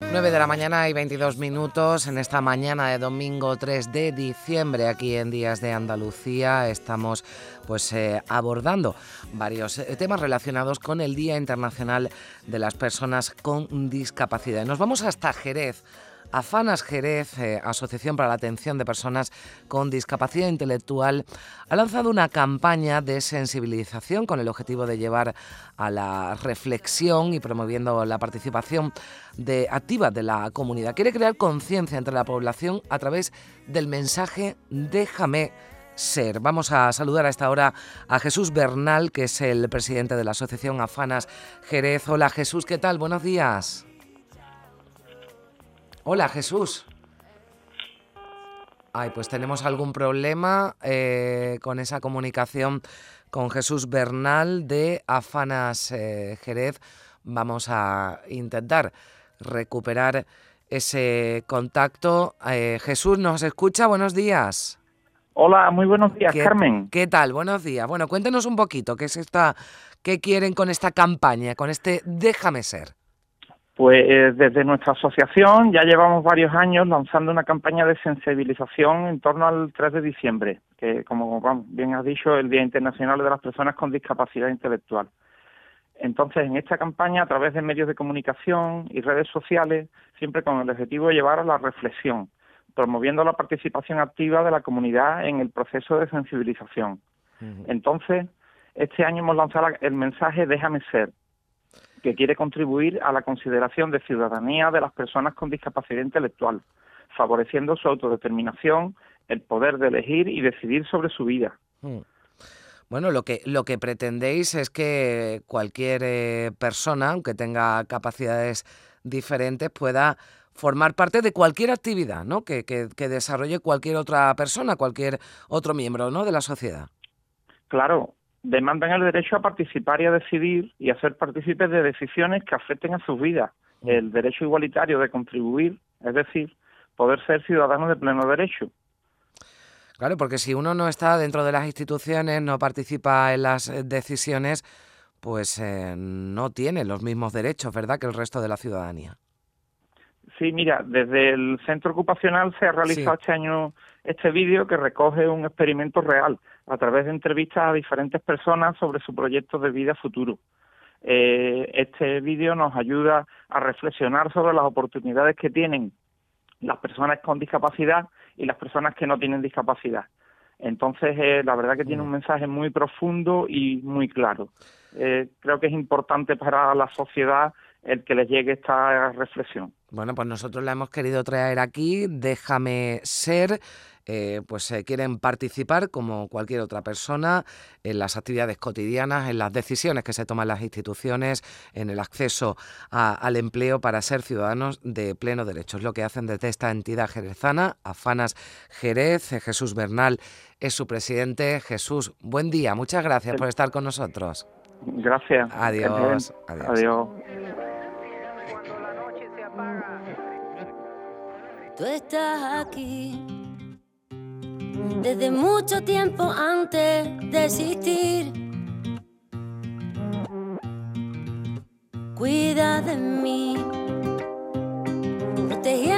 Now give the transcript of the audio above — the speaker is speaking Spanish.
9 de la mañana y 22 minutos en esta mañana de domingo 3 de diciembre aquí en Días de Andalucía estamos pues eh, abordando varios eh, temas relacionados con el Día Internacional de las Personas con Discapacidad. Nos vamos hasta Jerez Afanas Jerez, eh, Asociación para la Atención de Personas con Discapacidad Intelectual, ha lanzado una campaña de sensibilización con el objetivo de llevar a la reflexión y promoviendo la participación de, activa de la comunidad. Quiere crear conciencia entre la población a través del mensaje Déjame ser. Vamos a saludar a esta hora a Jesús Bernal, que es el presidente de la Asociación Afanas Jerez. Hola Jesús, ¿qué tal? Buenos días. Hola, Jesús. Ay, pues tenemos algún problema eh, con esa comunicación con Jesús Bernal de Afanas eh, Jerez. Vamos a intentar recuperar ese contacto. Eh, Jesús, ¿nos escucha? Buenos días. Hola, muy buenos días, Carmen. ¿Qué tal? Buenos días. Bueno, cuéntenos un poquito, ¿qué es esta, qué quieren con esta campaña, con este Déjame ser? Pues eh, desde nuestra asociación ya llevamos varios años lanzando una campaña de sensibilización en torno al 3 de diciembre, que como bien has dicho, es el Día Internacional de las Personas con Discapacidad Intelectual. Entonces, en esta campaña, a través de medios de comunicación y redes sociales, siempre con el objetivo de llevar a la reflexión, promoviendo la participación activa de la comunidad en el proceso de sensibilización. Entonces, este año hemos lanzado el mensaje Déjame ser, que quiere contribuir a la consideración de ciudadanía de las personas con discapacidad intelectual, favoreciendo su autodeterminación, el poder de elegir y decidir sobre su vida. Hmm. Bueno, lo que, lo que pretendéis es que cualquier eh, persona, aunque tenga capacidades diferentes, pueda formar parte de cualquier actividad ¿no? que, que, que desarrolle cualquier otra persona, cualquier otro miembro ¿no? de la sociedad. Claro, demandan el derecho a participar y a decidir y a ser partícipes de decisiones que afecten a sus vidas. Mm. El derecho igualitario de contribuir, es decir, poder ser ciudadanos de pleno derecho. Claro, porque si uno no está dentro de las instituciones, no participa en las eh, decisiones, pues eh, no tiene los mismos derechos, ¿verdad?, que el resto de la ciudadanía. Sí, mira, desde el centro ocupacional se ha realizado este año este vídeo que recoge un experimento real a través de entrevistas a diferentes personas sobre su proyecto de vida futuro. Eh, este vídeo nos ayuda a reflexionar sobre las oportunidades que tienen las personas con discapacidad y las personas que no tienen discapacidad. Entonces, eh, la verdad que tiene un mm. mensaje muy profundo y muy claro. Eh, creo que es importante para la sociedad el que les llegue esta reflexión. Bueno, pues nosotros la hemos querido traer aquí, déjame ser. Eh, pues eh, quieren participar como cualquier otra persona en las actividades cotidianas, en las decisiones que se toman las instituciones, en el acceso al empleo para ser ciudadanos de pleno derecho. Es lo que hacen desde esta entidad jerezana, Afanas Jerez. Jesús Bernal es su presidente. Jesús, buen día, muchas gracias por estar con nosotros. Gracias. Adiós. Adiós. Adiós. Tú estás aquí desde mucho tiempo antes de existir. Cuida de mí, protegiendo